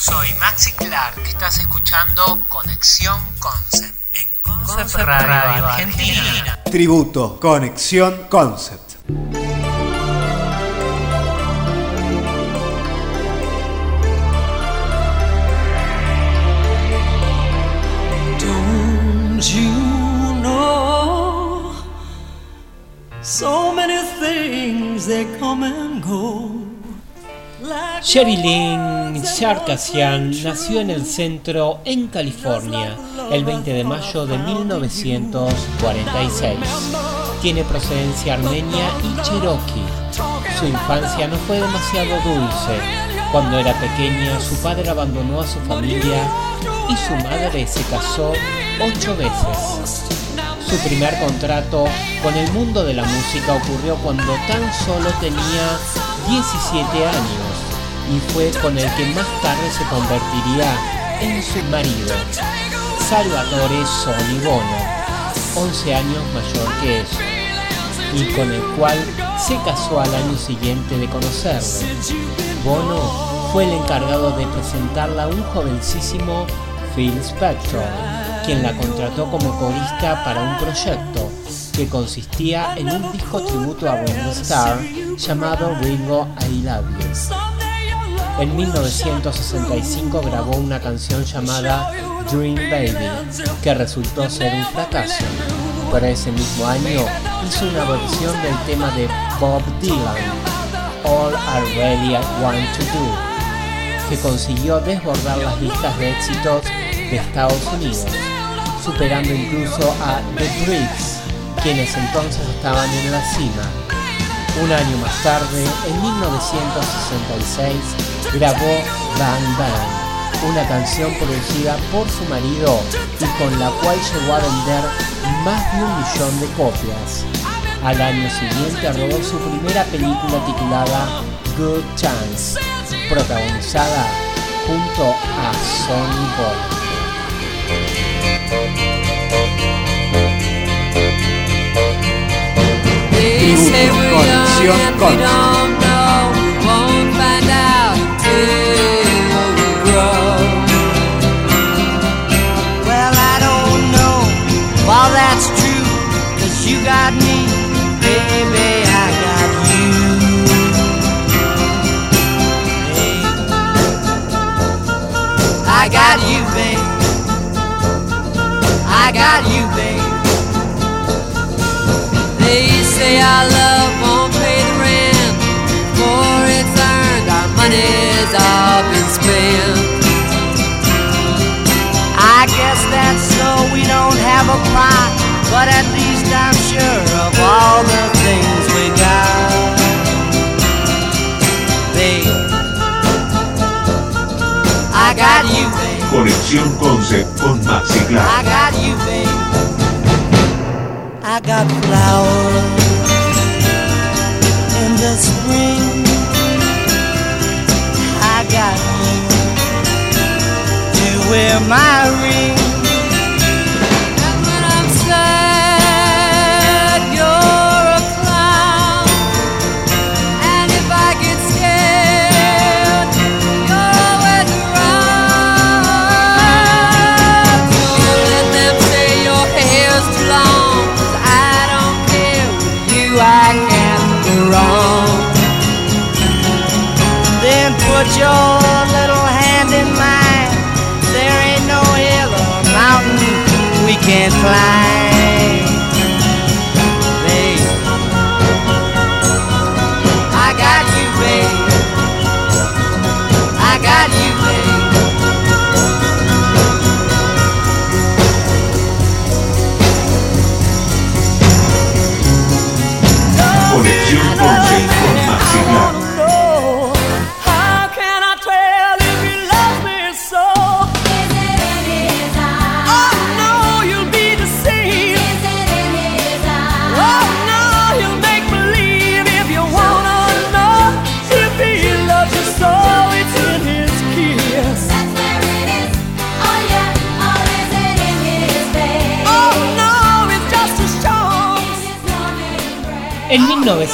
Soy Maxi Clark, estás escuchando Conexión Concept en Concept, Radio, Argentina. Tributo, Conexión Concept. Don't you know so many things they come and go. Sherilyn Sarkisian nació en el centro en California el 20 de mayo de 1946. Tiene procedencia armenia y cherokee. Su infancia no fue demasiado dulce. Cuando era pequeña, su padre abandonó a su familia y su madre se casó ocho veces. Su primer contrato con el mundo de la música ocurrió cuando tan solo tenía 17 años y fue con el que más tarde se convertiría en su marido, Salvatore Soni Bono, 11 años mayor que ella, y con el cual se casó al año siguiente de conocerlo. Bono fue el encargado de presentarla a un jovencísimo Phil Spector, quien la contrató como corista para un proyecto que consistía en un disco tributo a Ringo Starr llamado Ringo I Love You. En 1965 grabó una canción llamada Dream Baby, que resultó ser un fracaso. Para ese mismo año hizo una versión del tema de Bob Dylan, All I Really Want to Do, que consiguió desbordar las listas de éxitos de Estados Unidos, superando incluso a The Brits, quienes entonces estaban en la cima. Un año más tarde, en 1966, grabó Bang Bang, una canción producida por su marido y con la cual llegó a vender más de un millón de copias. Al año siguiente rodó su primera película titulada Good Chance, protagonizada junto a Sonny Boy. pasión con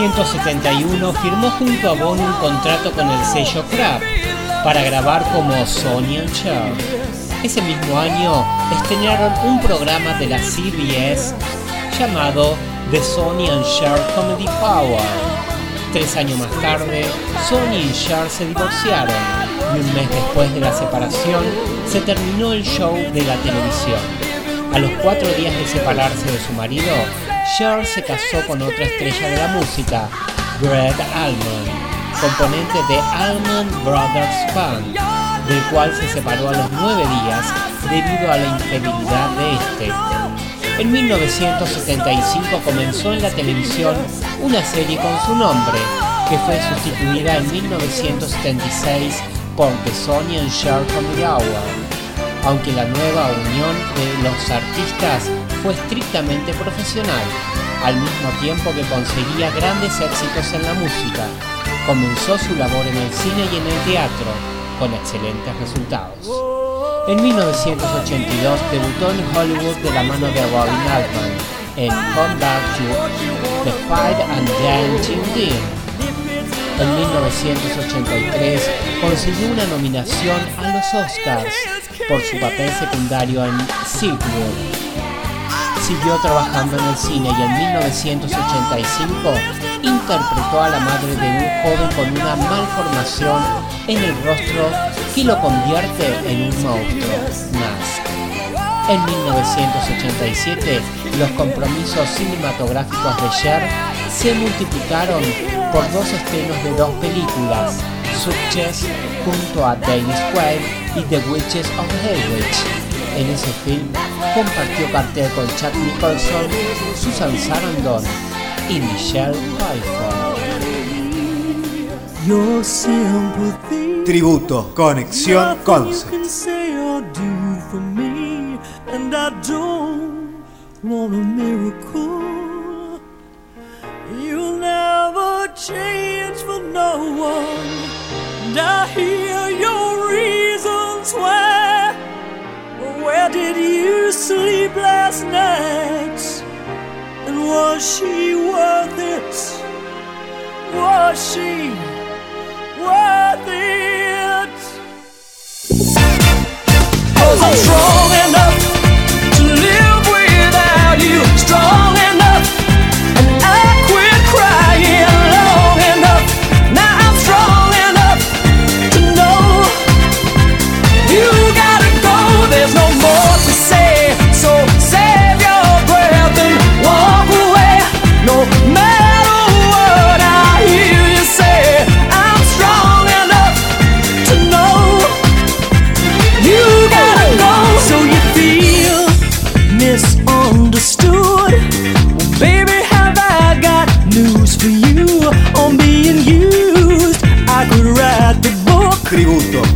1971 firmó junto a Bono un contrato con el sello Crab, para grabar como Sonny and Cher. Ese mismo año estrenaron un programa de la CBS llamado The Sonny and Cher Comedy Power. Tres años más tarde, Sonny y Cher se divorciaron y un mes después de la separación se terminó el show de la televisión. A los cuatro días de separarse de su marido, Cher se casó con otra estrella de la música, Greg Allman, componente de Allman Brothers Band, del cual se separó a los nueve días debido a la infidelidad de este. En 1975 comenzó en la televisión una serie con su nombre, que fue sustituida en 1976 por The Sony and Cher Comedy Hour, aunque la nueva unión de los artistas fue estrictamente profesional, al mismo tiempo que conseguía grandes éxitos en la música. Comenzó su labor en el cine y en el teatro, con excelentes resultados. En 1982 debutó en Hollywood de la mano de Robin Altman en Come Back to The Fight and Dancing Dean. En 1983 consiguió una nominación a los Oscars por su papel secundario en Silkwood. Siguió trabajando en el cine y en 1985 interpretó a la madre de un joven con una malformación en el rostro que lo convierte en un monstruo, Mask. En 1987, los compromisos cinematográficos de Cher se multiplicaron por dos estrenos de dos películas, Success junto a Dennis Quaid y The Witches of Haywich. En ese film compartió cartel con Chad Nicholson, Susan Sarandon y Michelle Pfeiffer. Tributo, Conexión Concept. I don't want a miracle. Change for no one, and I hear your reasons why. Where did you sleep last night? And was she worth it? Was she?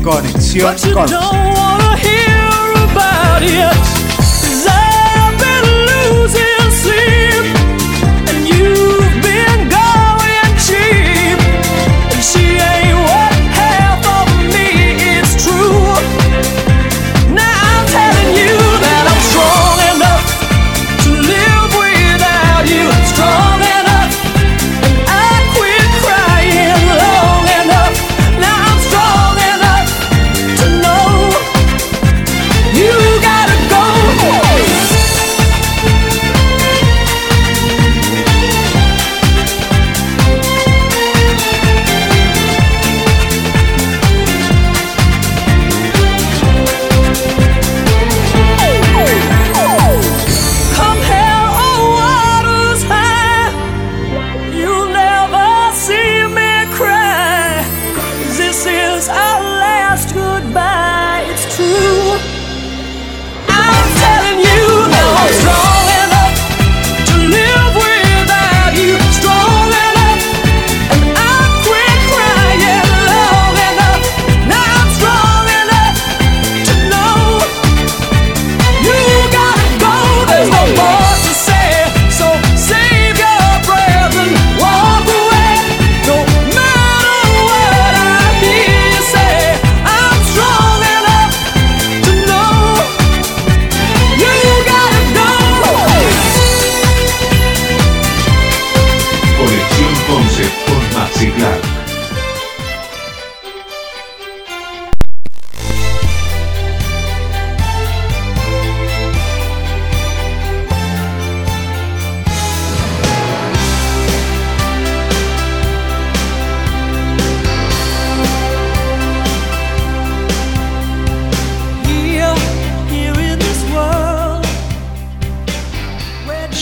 Conexión But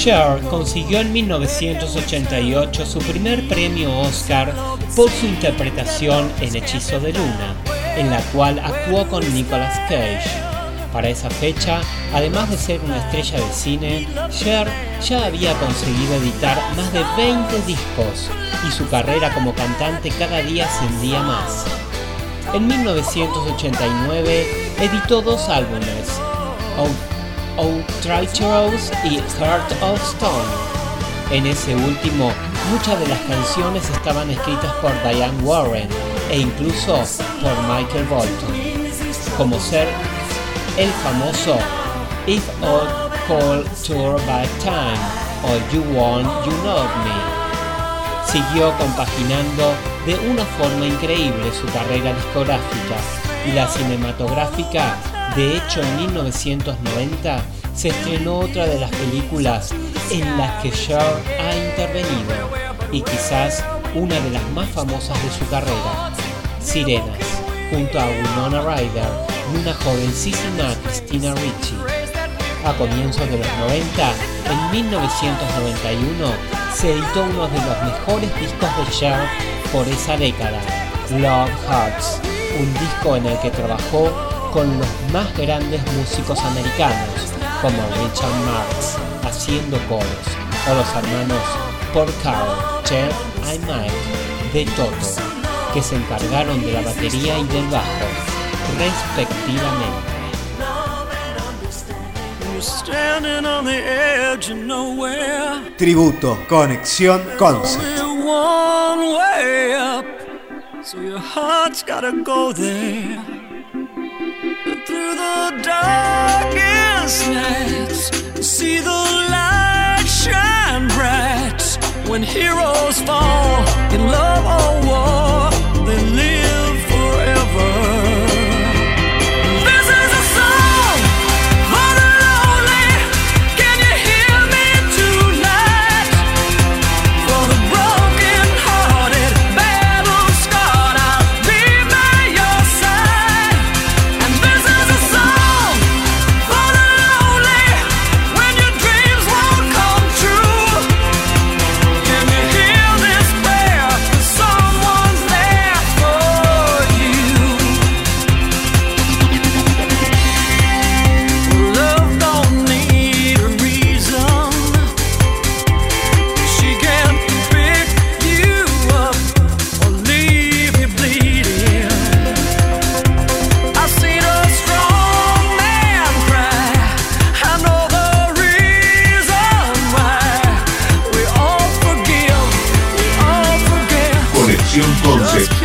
Cher consiguió en 1988 su primer premio Oscar por su interpretación en Hechizo de Luna, en la cual actuó con Nicolas Cage. Para esa fecha, además de ser una estrella de cine, Cher ya había conseguido editar más de 20 discos y su carrera como cantante cada día ascendía más. En 1989 editó dos álbumes, Outrageous y Heart of Stone. En ese último, muchas de las canciones estaban escritas por Diane Warren e incluso por Michael Bolton, como ser el famoso If All Call Tour by Time o You Want You Know Me. Siguió compaginando de una forma increíble su carrera discográfica y la cinematográfica de hecho, en 1990 se estrenó otra de las películas en las que Cher ha intervenido y quizás una de las más famosas de su carrera, Sirenas, junto a Winona Ryder y una jovencísima Christina Ricci. A comienzos de los 90, en 1991, se editó uno de los mejores discos de Cher por esa década, Love Hearts, un disco en el que trabajó con los más grandes músicos americanos, como Richard Marx, haciendo coros, o los hermanos Carroll, Cher y Mike de Toto, que se encargaron de la batería y del bajo, respectivamente. Tributo, conexión, concept. So your heart's gotta go there. Through the darkest nights, see the light shine bright. When heroes fall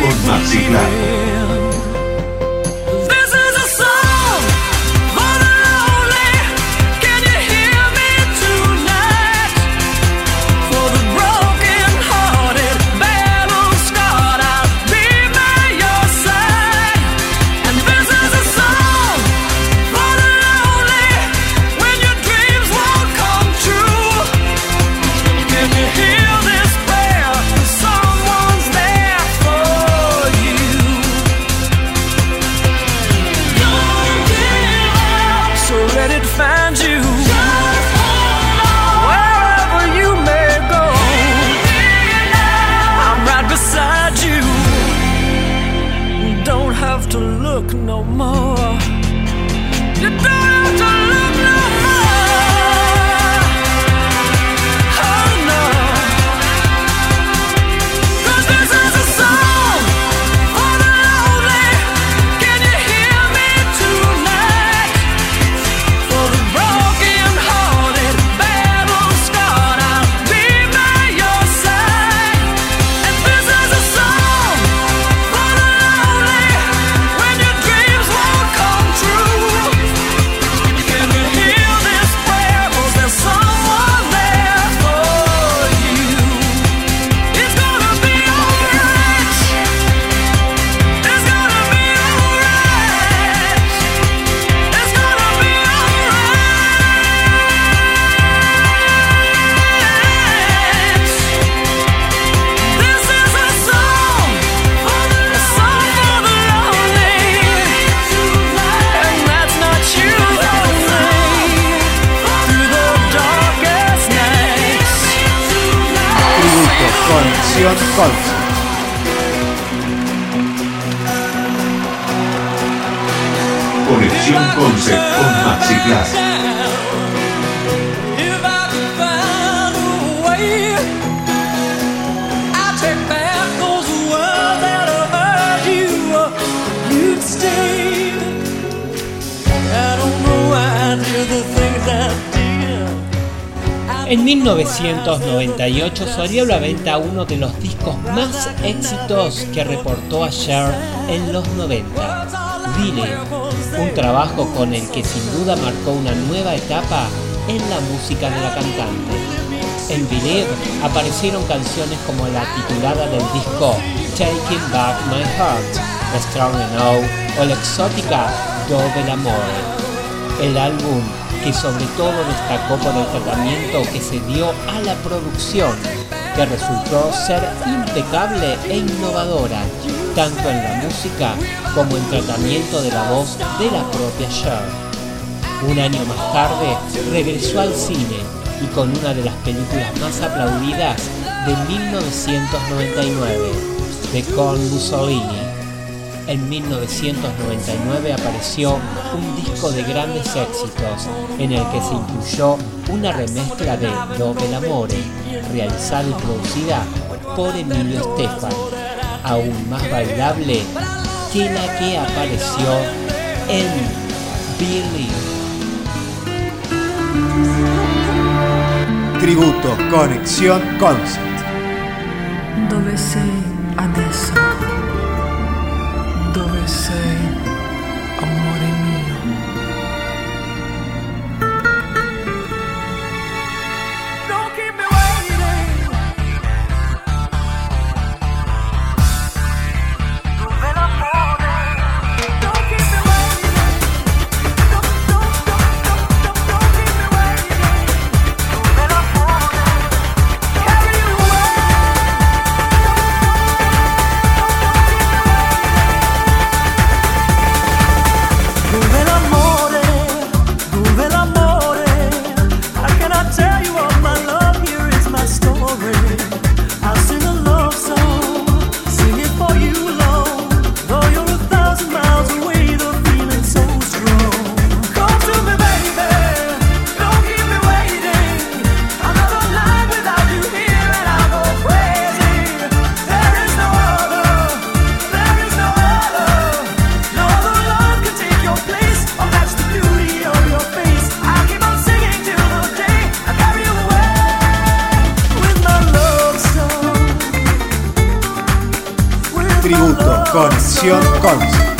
Concept you. You'd stay. I don't know why I did the things I did. En 1998 salió a la venta uno de los discos más éxitos que reportó a Cher en los 90, Dile, un trabajo con el que sin duda marcó una nueva etapa en la música de la cantante. En Believe aparecieron canciones como la titulada del disco Taking Back My Heart, Strong Enough o la exótica Dove l'Amore. El álbum que sobre todo destacó por el tratamiento que se dio a la producción, que resultó ser impecable e innovadora, tanto en la música como en tratamiento de la voz de la propia Cher. Un año más tarde regresó al cine y con una de las películas más aplaudidas de 1999, de Con Mussolini. En 1999 apareció un disco de grandes éxitos en el que se incluyó una remezcla de Dove l'Amore, realizada y producida por Emilio Estefan, aún más bailable que la que apareció en Billy. Tributo Conexión Concept. Dove sei adesso? Conexión song.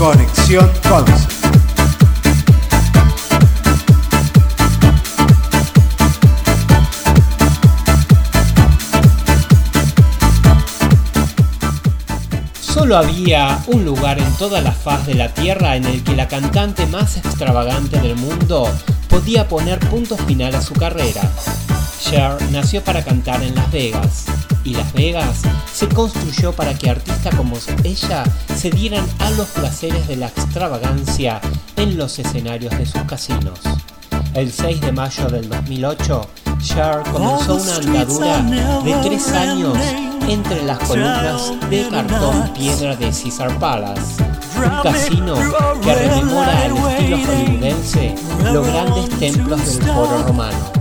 Conexión Concept. Solo había un lugar en toda la faz de la Tierra en el que la cantante más extravagante del mundo podía poner punto final a su carrera. Cher nació para cantar en Las Vegas, y Las Vegas se construyó para que artistas como ella se dieran a los placeres de la extravagancia en los escenarios de sus casinos. El 6 de mayo del 2008, Cher comenzó una andadura de tres años entre las columnas de cartón piedra de Caesar Palace, un casino que rememora al estilo hollywoodense los grandes templos del foro romano.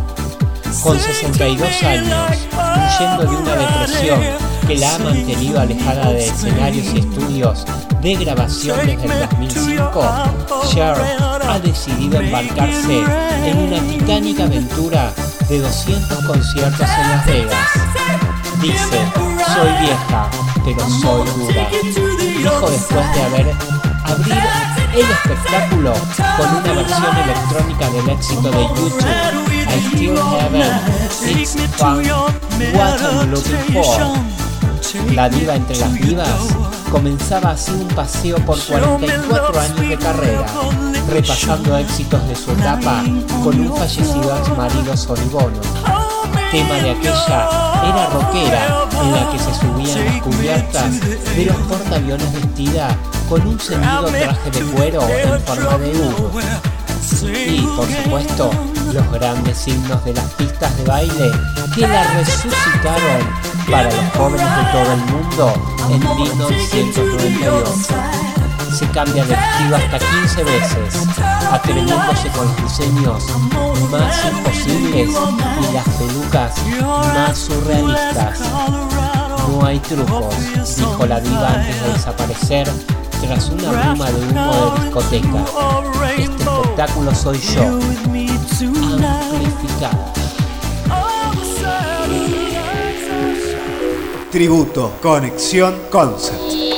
Con 62 años, huyendo de una depresión que la ha mantenido alejada de escenarios y estudios de grabación desde el 2005, Cher ha decidido embarcarse en una titánica aventura de 200 conciertos en Las Vegas. Dice, soy vieja, pero soy dura. Dijo después de haber abrir el espectáculo con una versión electrónica del éxito de YouTube, I Still Haven't It's Fun What I'm Looking For. La diva entre las divas comenzaba así un paseo por 44 años de carrera, repasando éxitos de su etapa con un fallecido ex marido Soribono. Tema de aquella era rockera en la que se subían las cubiertas de los portaaviones vestida con un ceñido traje de cuero en forma de U. Y, por supuesto, los grandes signos de las pistas de baile que la resucitaron para los jóvenes de todo el mundo en 1998. Se cambia de vestido hasta 15 veces, atreviéndose con los diseños más imposibles y las pelucas más surrealistas. No hay trucos, dijo la diva antes de desaparecer tras una bruma de humo de discoteca. Este espectáculo soy yo, amplificado. Tributo Conexión Concept.